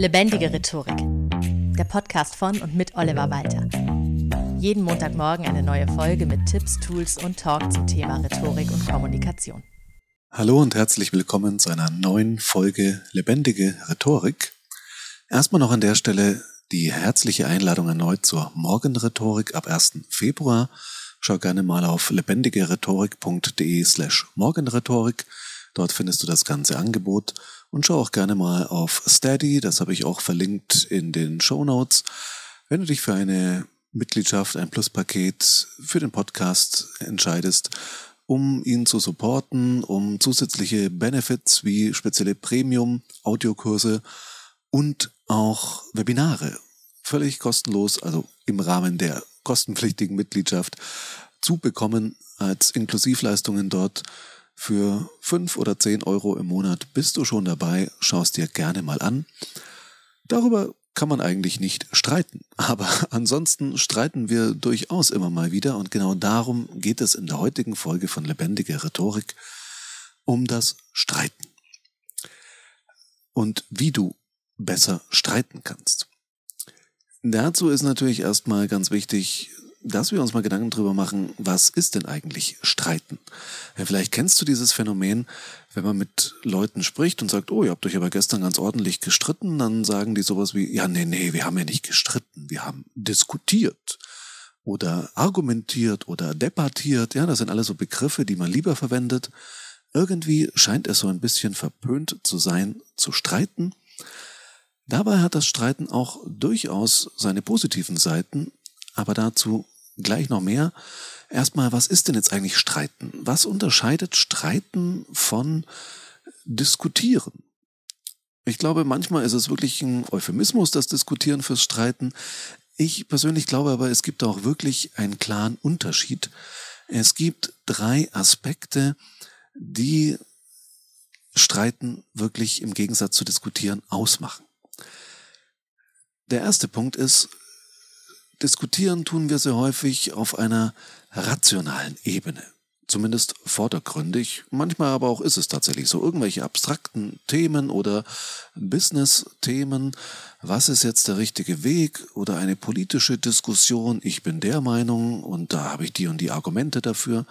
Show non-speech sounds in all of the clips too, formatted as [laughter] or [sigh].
Lebendige Rhetorik. Der Podcast von und mit Oliver Walter. Jeden Montagmorgen eine neue Folge mit Tipps, Tools und Talk zum Thema Rhetorik und Kommunikation. Hallo und herzlich willkommen zu einer neuen Folge Lebendige Rhetorik. Erstmal noch an der Stelle die herzliche Einladung erneut zur Morgenrhetorik ab 1. Februar. Schau gerne mal auf lebendigerhetorik.de slash Morgenrhetorik. Dort findest du das ganze Angebot und schau auch gerne mal auf Steady, das habe ich auch verlinkt in den Show Notes. Wenn du dich für eine Mitgliedschaft, ein Pluspaket für den Podcast entscheidest, um ihn zu supporten, um zusätzliche Benefits wie spezielle Premium-Audiokurse und auch Webinare völlig kostenlos, also im Rahmen der kostenpflichtigen Mitgliedschaft zu bekommen als Inklusivleistungen dort für fünf oder zehn Euro im Monat bist du schon dabei, schaust dir gerne mal an. Darüber kann man eigentlich nicht streiten. [laughs] Aber ansonsten streiten wir durchaus immer mal wieder und genau darum geht es in der heutigen Folge von Lebendige Rhetorik um das Streiten. Und wie du besser streiten kannst. Dazu ist natürlich erstmal ganz wichtig, dass wir uns mal Gedanken drüber machen, was ist denn eigentlich Streiten? Ja, vielleicht kennst du dieses Phänomen, wenn man mit Leuten spricht und sagt, oh, ihr habt euch aber gestern ganz ordentlich gestritten, dann sagen die sowas wie, ja, nee, nee, wir haben ja nicht gestritten, wir haben diskutiert oder argumentiert oder debattiert. Ja, das sind alles so Begriffe, die man lieber verwendet. Irgendwie scheint es so ein bisschen verpönt zu sein, zu streiten. Dabei hat das Streiten auch durchaus seine positiven Seiten, aber dazu gleich noch mehr. Erstmal, was ist denn jetzt eigentlich Streiten? Was unterscheidet Streiten von Diskutieren? Ich glaube, manchmal ist es wirklich ein Euphemismus, das Diskutieren fürs Streiten. Ich persönlich glaube aber, es gibt auch wirklich einen klaren Unterschied. Es gibt drei Aspekte, die Streiten wirklich im Gegensatz zu Diskutieren ausmachen. Der erste Punkt ist, Diskutieren tun wir sehr häufig auf einer rationalen Ebene. Zumindest vordergründig. Manchmal aber auch ist es tatsächlich so. Irgendwelche abstrakten Themen oder Business-Themen. Was ist jetzt der richtige Weg? Oder eine politische Diskussion. Ich bin der Meinung und da habe ich die und die Argumente dafür.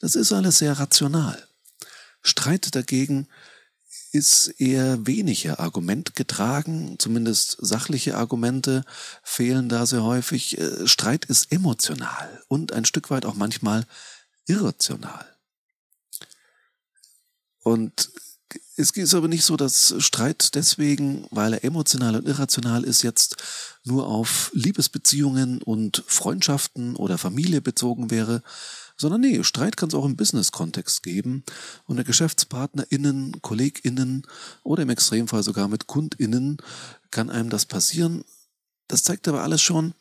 Das ist alles sehr rational. Streit dagegen ist eher weniger Argument getragen, zumindest sachliche Argumente fehlen da sehr häufig. Äh, Streit ist emotional und ein Stück weit auch manchmal irrational. Und es ist aber nicht so, dass Streit deswegen, weil er emotional und irrational ist, jetzt nur auf Liebesbeziehungen und Freundschaften oder Familie bezogen wäre, sondern nee, Streit kann es auch im Business-Kontext geben. Unter GeschäftspartnerInnen, KollegInnen oder im Extremfall sogar mit KundInnen kann einem das passieren. Das zeigt aber alles schon,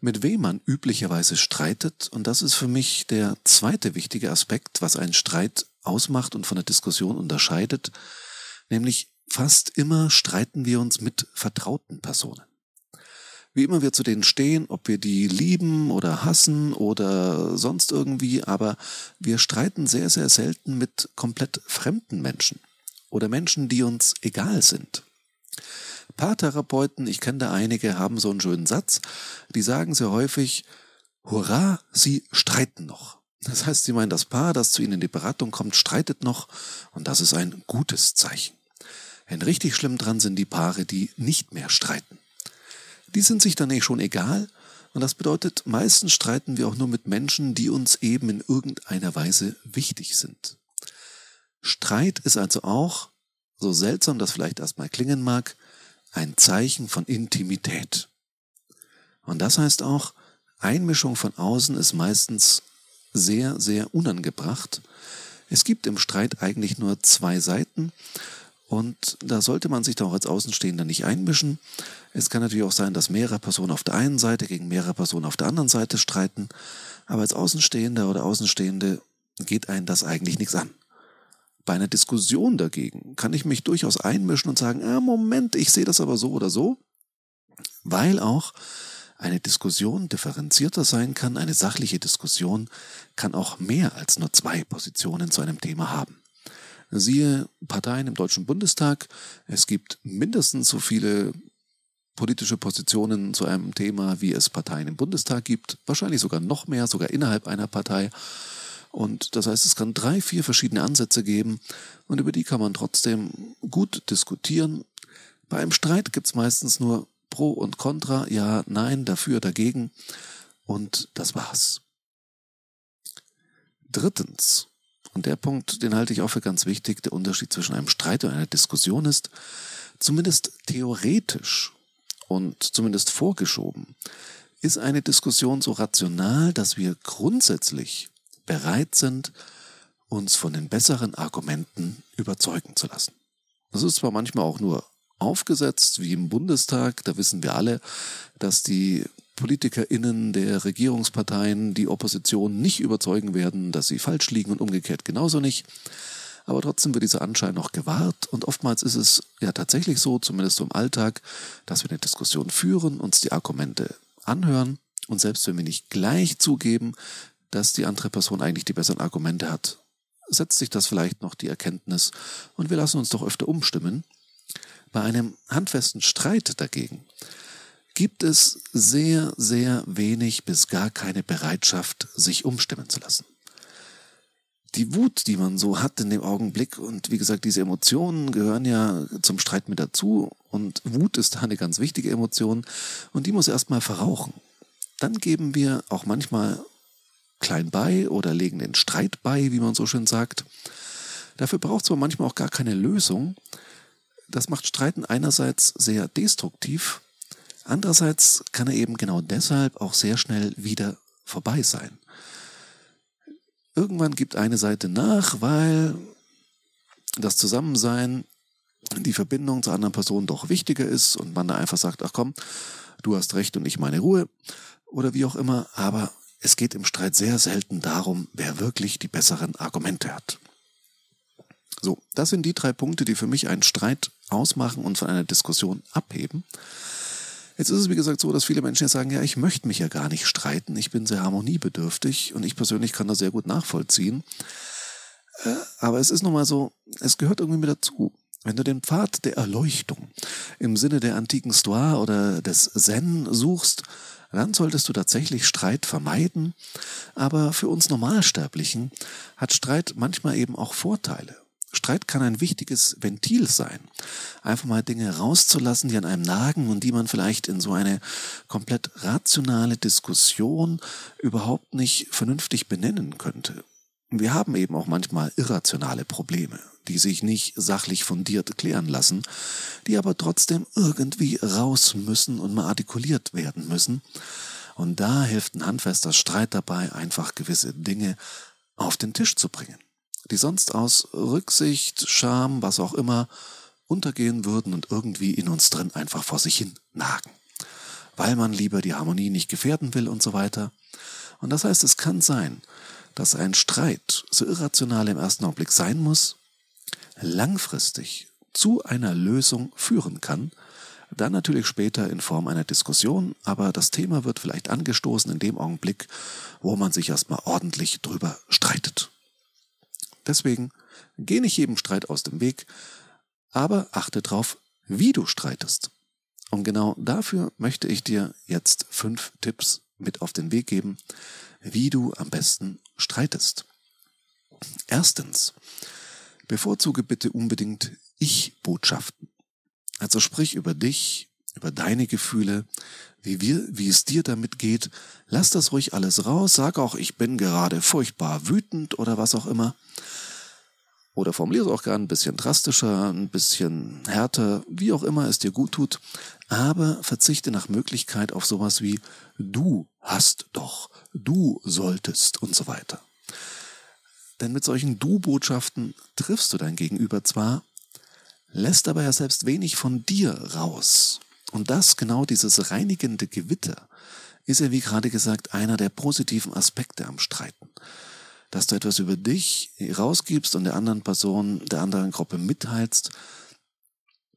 mit wem man üblicherweise streitet. Und das ist für mich der zweite wichtige Aspekt, was einen Streit ausmacht und von der Diskussion unterscheidet. Nämlich fast immer streiten wir uns mit vertrauten Personen wie immer wir zu denen stehen, ob wir die lieben oder hassen oder sonst irgendwie, aber wir streiten sehr, sehr selten mit komplett fremden Menschen oder Menschen, die uns egal sind. Paartherapeuten, ich kenne da einige, haben so einen schönen Satz, die sagen sehr häufig, hurra, sie streiten noch. Das heißt, sie meinen, das Paar, das zu ihnen in die Beratung kommt, streitet noch und das ist ein gutes Zeichen. Denn richtig schlimm dran sind die Paare, die nicht mehr streiten die sind sich dann nicht schon egal. Und das bedeutet, meistens streiten wir auch nur mit Menschen, die uns eben in irgendeiner Weise wichtig sind. Streit ist also auch, so seltsam das vielleicht erstmal klingen mag, ein Zeichen von Intimität. Und das heißt auch, Einmischung von außen ist meistens sehr, sehr unangebracht. Es gibt im Streit eigentlich nur zwei Seiten und da sollte man sich auch als Außenstehender nicht einmischen. Es kann natürlich auch sein, dass mehrere Personen auf der einen Seite gegen mehrere Personen auf der anderen Seite streiten. Aber als Außenstehender oder Außenstehende geht einen das eigentlich nichts an. Bei einer Diskussion dagegen kann ich mich durchaus einmischen und sagen, ah, Moment, ich sehe das aber so oder so, weil auch eine Diskussion differenzierter sein kann, eine sachliche Diskussion kann auch mehr als nur zwei Positionen zu einem Thema haben. Siehe Parteien im Deutschen Bundestag. Es gibt mindestens so viele politische Positionen zu einem Thema, wie es Parteien im Bundestag gibt, wahrscheinlich sogar noch mehr, sogar innerhalb einer Partei. Und das heißt, es kann drei, vier verschiedene Ansätze geben und über die kann man trotzdem gut diskutieren. Bei einem Streit gibt es meistens nur Pro und Contra, ja, nein, dafür, dagegen und das war's. Drittens, und der Punkt, den halte ich auch für ganz wichtig, der Unterschied zwischen einem Streit und einer Diskussion ist, zumindest theoretisch und zumindest vorgeschoben, ist eine Diskussion so rational, dass wir grundsätzlich bereit sind, uns von den besseren Argumenten überzeugen zu lassen. Das ist zwar manchmal auch nur aufgesetzt, wie im Bundestag, da wissen wir alle, dass die PolitikerInnen der Regierungsparteien die Opposition nicht überzeugen werden, dass sie falsch liegen und umgekehrt genauso nicht. Aber trotzdem wird dieser Anschein noch gewahrt und oftmals ist es ja tatsächlich so, zumindest im Alltag, dass wir eine Diskussion führen, uns die Argumente anhören und selbst wenn wir nicht gleich zugeben, dass die andere Person eigentlich die besseren Argumente hat, setzt sich das vielleicht noch die Erkenntnis und wir lassen uns doch öfter umstimmen. Bei einem handfesten Streit dagegen gibt es sehr, sehr wenig bis gar keine Bereitschaft, sich umstimmen zu lassen. Die Wut, die man so hat in dem Augenblick und wie gesagt, diese Emotionen gehören ja zum Streit mit dazu und Wut ist da eine ganz wichtige Emotion und die muss erstmal verrauchen. Dann geben wir auch manchmal klein bei oder legen den Streit bei, wie man so schön sagt. Dafür braucht es aber manchmal auch gar keine Lösung. Das macht Streiten einerseits sehr destruktiv Andererseits kann er eben genau deshalb auch sehr schnell wieder vorbei sein. Irgendwann gibt eine Seite nach, weil das Zusammensein, die Verbindung zur anderen Person doch wichtiger ist und man da einfach sagt, ach komm, du hast recht und ich meine Ruhe oder wie auch immer, aber es geht im Streit sehr selten darum, wer wirklich die besseren Argumente hat. So, das sind die drei Punkte, die für mich einen Streit ausmachen und von einer Diskussion abheben. Jetzt ist es, wie gesagt, so, dass viele Menschen jetzt sagen, ja, ich möchte mich ja gar nicht streiten, ich bin sehr harmoniebedürftig und ich persönlich kann das sehr gut nachvollziehen. Äh, aber es ist nun mal so, es gehört irgendwie mit dazu. Wenn du den Pfad der Erleuchtung im Sinne der antiken Stoa oder des Zen suchst, dann solltest du tatsächlich Streit vermeiden. Aber für uns Normalsterblichen hat Streit manchmal eben auch Vorteile. Streit kann ein wichtiges Ventil sein. Einfach mal Dinge rauszulassen, die an einem nagen und die man vielleicht in so eine komplett rationale Diskussion überhaupt nicht vernünftig benennen könnte. Wir haben eben auch manchmal irrationale Probleme, die sich nicht sachlich fundiert klären lassen, die aber trotzdem irgendwie raus müssen und mal artikuliert werden müssen. Und da hilft ein handfester Streit dabei, einfach gewisse Dinge auf den Tisch zu bringen die sonst aus Rücksicht, Scham, was auch immer, untergehen würden und irgendwie in uns drin einfach vor sich hin nagen. Weil man lieber die Harmonie nicht gefährden will und so weiter. Und das heißt, es kann sein, dass ein Streit, so irrational im ersten Augenblick sein muss, langfristig zu einer Lösung führen kann, dann natürlich später in Form einer Diskussion, aber das Thema wird vielleicht angestoßen in dem Augenblick, wo man sich erstmal ordentlich drüber streitet. Deswegen geh nicht jedem Streit aus dem Weg, aber achte drauf, wie du streitest. Und genau dafür möchte ich dir jetzt fünf Tipps mit auf den Weg geben, wie du am besten streitest. Erstens, bevorzuge bitte unbedingt Ich-Botschaften. Also sprich über dich, über deine Gefühle, wie, wir, wie es dir damit geht. Lass das ruhig alles raus. Sag auch, ich bin gerade furchtbar wütend oder was auch immer. Oder formuliere es auch gerne ein bisschen drastischer, ein bisschen härter, wie auch immer es dir gut tut. Aber verzichte nach Möglichkeit auf sowas wie du hast doch, du solltest und so weiter. Denn mit solchen Du-Botschaften triffst du dein Gegenüber zwar, lässt aber ja selbst wenig von dir raus. Und das, genau dieses reinigende Gewitter, ist ja wie gerade gesagt einer der positiven Aspekte am Streiten dass du etwas über dich rausgibst und der anderen Person, der anderen Gruppe mitteilst.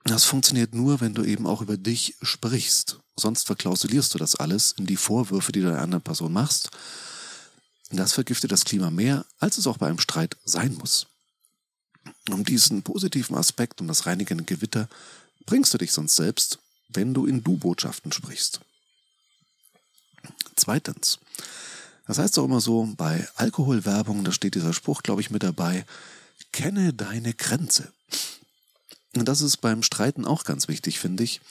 Das funktioniert nur, wenn du eben auch über dich sprichst. Sonst verklausulierst du das alles in die Vorwürfe, die du der anderen Person machst. Das vergiftet das Klima mehr, als es auch bei einem Streit sein muss. Um diesen positiven Aspekt, um das reinigende Gewitter, bringst du dich sonst selbst wenn du in Du-Botschaften sprichst. Zweitens, das heißt auch immer so, bei Alkoholwerbung, da steht dieser Spruch, glaube ich, mit dabei, kenne deine Grenze. Und das ist beim Streiten auch ganz wichtig, finde ich.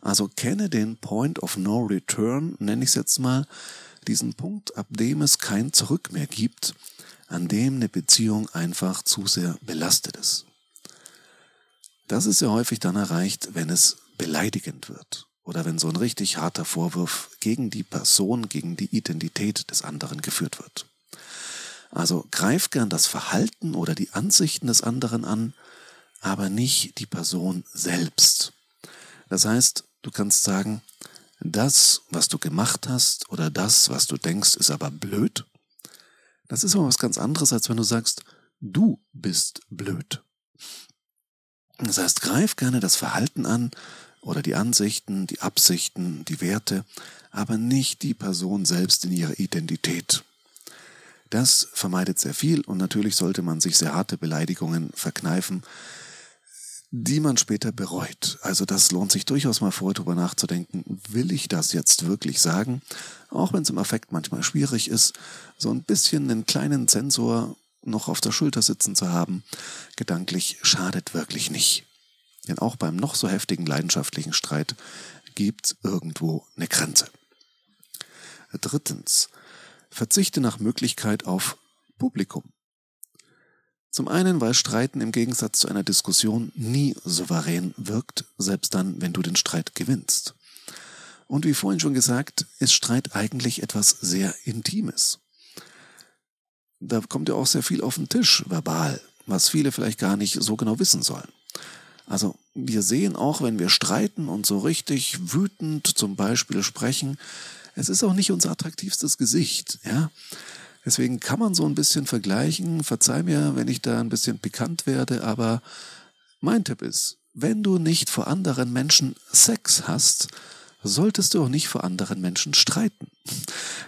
Also kenne den Point of No Return, nenne ich es jetzt mal, diesen Punkt, ab dem es kein Zurück mehr gibt, an dem eine Beziehung einfach zu sehr belastet ist. Das ist ja häufig dann erreicht, wenn es beleidigend wird oder wenn so ein richtig harter Vorwurf gegen die Person, gegen die Identität des anderen geführt wird. Also greif gern das Verhalten oder die Ansichten des anderen an, aber nicht die Person selbst. Das heißt, du kannst sagen, das, was du gemacht hast oder das, was du denkst, ist aber blöd. Das ist aber was ganz anderes, als wenn du sagst, du bist blöd. Das heißt, greif gerne das Verhalten an oder die Ansichten, die Absichten, die Werte, aber nicht die Person selbst in ihrer Identität. Das vermeidet sehr viel und natürlich sollte man sich sehr harte Beleidigungen verkneifen, die man später bereut. Also das lohnt sich durchaus mal vor, darüber nachzudenken, will ich das jetzt wirklich sagen? Auch wenn es im Affekt manchmal schwierig ist, so ein bisschen einen kleinen Sensor noch auf der Schulter sitzen zu haben, gedanklich schadet wirklich nicht. Denn auch beim noch so heftigen leidenschaftlichen Streit gibt irgendwo eine Grenze. Drittens, verzichte nach Möglichkeit auf Publikum. Zum einen, weil Streiten im Gegensatz zu einer Diskussion nie souverän wirkt, selbst dann, wenn du den Streit gewinnst. Und wie vorhin schon gesagt, ist Streit eigentlich etwas sehr Intimes. Da kommt ja auch sehr viel auf den Tisch, verbal, was viele vielleicht gar nicht so genau wissen sollen. Also wir sehen auch, wenn wir streiten und so richtig wütend zum Beispiel sprechen, es ist auch nicht unser attraktivstes Gesicht, ja. Deswegen kann man so ein bisschen vergleichen. Verzeih mir, wenn ich da ein bisschen pikant werde, aber mein Tipp ist, wenn du nicht vor anderen Menschen Sex hast, solltest du auch nicht vor anderen Menschen streiten.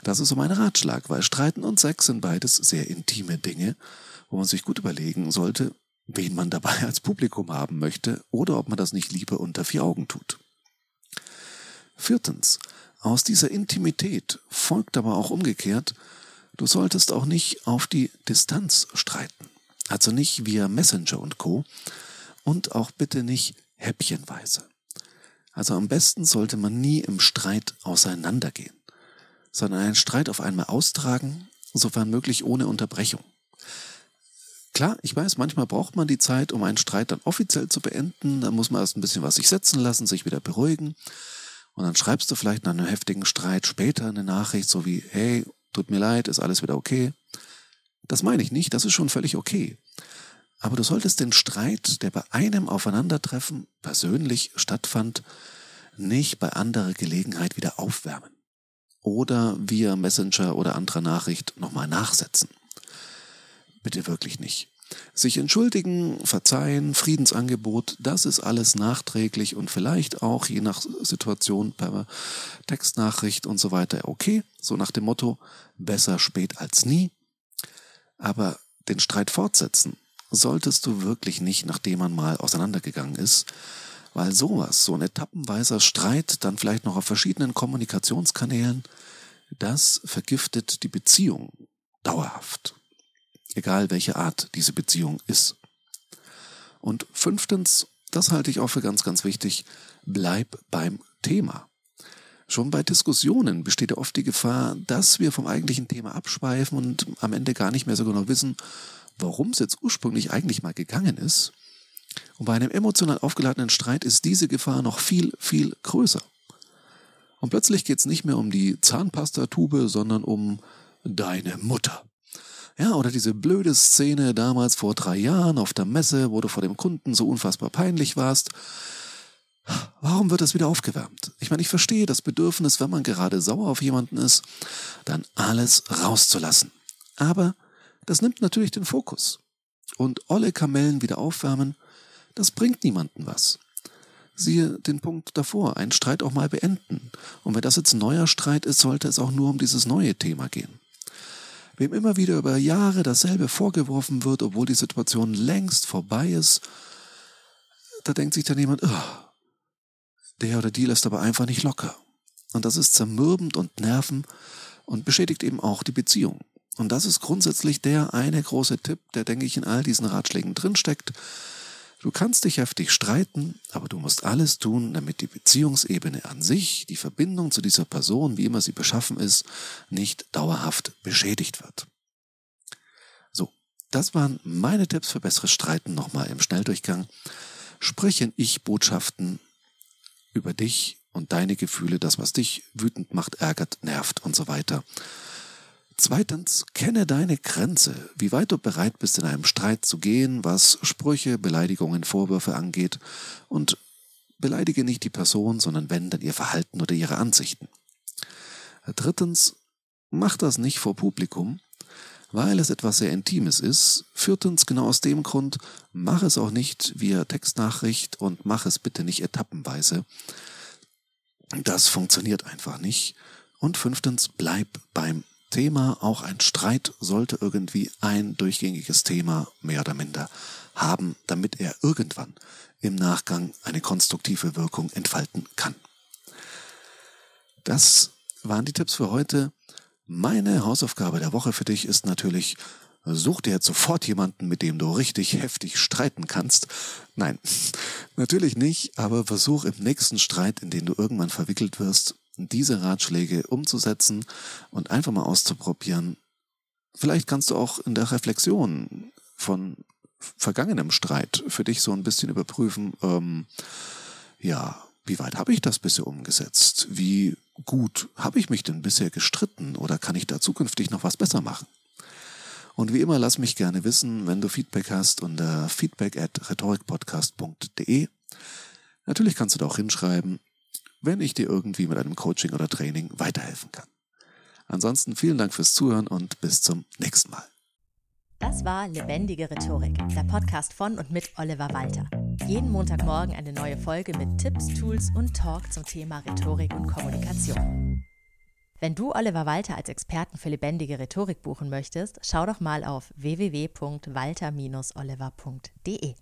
Das ist so mein Ratschlag, weil Streiten und Sex sind beides sehr intime Dinge, wo man sich gut überlegen sollte, wen man dabei als Publikum haben möchte oder ob man das nicht lieber unter vier Augen tut. Viertens, aus dieser Intimität folgt aber auch umgekehrt, du solltest auch nicht auf die Distanz streiten. Also nicht via Messenger und Co. Und auch bitte nicht häppchenweise. Also am besten sollte man nie im Streit auseinandergehen, sondern einen Streit auf einmal austragen, sofern möglich ohne Unterbrechung. Klar, ich weiß, manchmal braucht man die Zeit, um einen Streit dann offiziell zu beenden. Da muss man erst ein bisschen was sich setzen lassen, sich wieder beruhigen. Und dann schreibst du vielleicht nach einem heftigen Streit später eine Nachricht, so wie, hey, tut mir leid, ist alles wieder okay. Das meine ich nicht, das ist schon völlig okay. Aber du solltest den Streit, der bei einem Aufeinandertreffen persönlich stattfand, nicht bei anderer Gelegenheit wieder aufwärmen. Oder via Messenger oder anderer Nachricht nochmal nachsetzen. Bitte wirklich nicht. Sich entschuldigen, verzeihen, Friedensangebot, das ist alles nachträglich und vielleicht auch je nach Situation per Textnachricht und so weiter okay. So nach dem Motto, besser spät als nie. Aber den Streit fortsetzen solltest du wirklich nicht, nachdem man mal auseinandergegangen ist, weil sowas, so ein etappenweiser Streit, dann vielleicht noch auf verschiedenen Kommunikationskanälen, das vergiftet die Beziehung dauerhaft egal welche Art diese Beziehung ist. Und fünftens, das halte ich auch für ganz, ganz wichtig, bleib beim Thema. Schon bei Diskussionen besteht ja oft die Gefahr, dass wir vom eigentlichen Thema abschweifen und am Ende gar nicht mehr so genau wissen, worum es jetzt ursprünglich eigentlich mal gegangen ist. Und bei einem emotional aufgeladenen Streit ist diese Gefahr noch viel, viel größer. Und plötzlich geht es nicht mehr um die Zahnpastatube, sondern um deine Mutter. Ja, oder diese blöde Szene damals vor drei Jahren auf der Messe, wo du vor dem Kunden so unfassbar peinlich warst. Warum wird das wieder aufgewärmt? Ich meine, ich verstehe das Bedürfnis, wenn man gerade sauer auf jemanden ist, dann alles rauszulassen. Aber das nimmt natürlich den Fokus. Und olle Kamellen wieder aufwärmen, das bringt niemanden was. Siehe den Punkt davor, einen Streit auch mal beenden. Und wenn das jetzt ein neuer Streit ist, sollte es auch nur um dieses neue Thema gehen. Wem immer wieder über Jahre dasselbe vorgeworfen wird, obwohl die Situation längst vorbei ist, da denkt sich dann jemand, oh, der oder die lässt aber einfach nicht locker. Und das ist zermürbend und nerven und beschädigt eben auch die Beziehung. Und das ist grundsätzlich der eine große Tipp, der, denke ich, in all diesen Ratschlägen drinsteckt. Du kannst dich heftig streiten, aber du musst alles tun, damit die Beziehungsebene an sich, die Verbindung zu dieser Person, wie immer sie beschaffen ist, nicht dauerhaft beschädigt wird. So, das waren meine Tipps für besseres Streiten nochmal im Schnelldurchgang. Sprich in Ich-Botschaften über dich und deine Gefühle, das, was dich wütend macht, ärgert, nervt und so weiter. Zweitens, kenne deine Grenze, wie weit du bereit bist, in einem Streit zu gehen, was Sprüche, Beleidigungen, Vorwürfe angeht. Und beleidige nicht die Person, sondern wenn, dann ihr Verhalten oder ihre Ansichten. Drittens, mach das nicht vor Publikum, weil es etwas sehr Intimes ist. Viertens, genau aus dem Grund, mach es auch nicht via Textnachricht und mach es bitte nicht etappenweise. Das funktioniert einfach nicht. Und fünftens, bleib beim Thema. Auch ein Streit sollte irgendwie ein durchgängiges Thema mehr oder minder haben, damit er irgendwann im Nachgang eine konstruktive Wirkung entfalten kann. Das waren die Tipps für heute. Meine Hausaufgabe der Woche für dich ist natürlich, Such dir jetzt sofort jemanden, mit dem du richtig heftig streiten kannst. Nein, [laughs] natürlich nicht, aber versuch im nächsten Streit, in den du irgendwann verwickelt wirst, diese Ratschläge umzusetzen und einfach mal auszuprobieren. Vielleicht kannst du auch in der Reflexion von vergangenem Streit für dich so ein bisschen überprüfen, ähm, ja, wie weit habe ich das bisher umgesetzt? Wie gut habe ich mich denn bisher gestritten oder kann ich da zukünftig noch was besser machen? Und wie immer, lass mich gerne wissen, wenn du Feedback hast unter feedback at rhetorikpodcast.de. Natürlich kannst du da auch hinschreiben, wenn ich dir irgendwie mit einem Coaching oder Training weiterhelfen kann. Ansonsten vielen Dank fürs Zuhören und bis zum nächsten Mal. Das war Lebendige Rhetorik, der Podcast von und mit Oliver Walter. Jeden Montagmorgen eine neue Folge mit Tipps, Tools und Talk zum Thema Rhetorik und Kommunikation. Wenn du Oliver Walter als Experten für lebendige Rhetorik buchen möchtest, schau doch mal auf www.walter-oliver.de.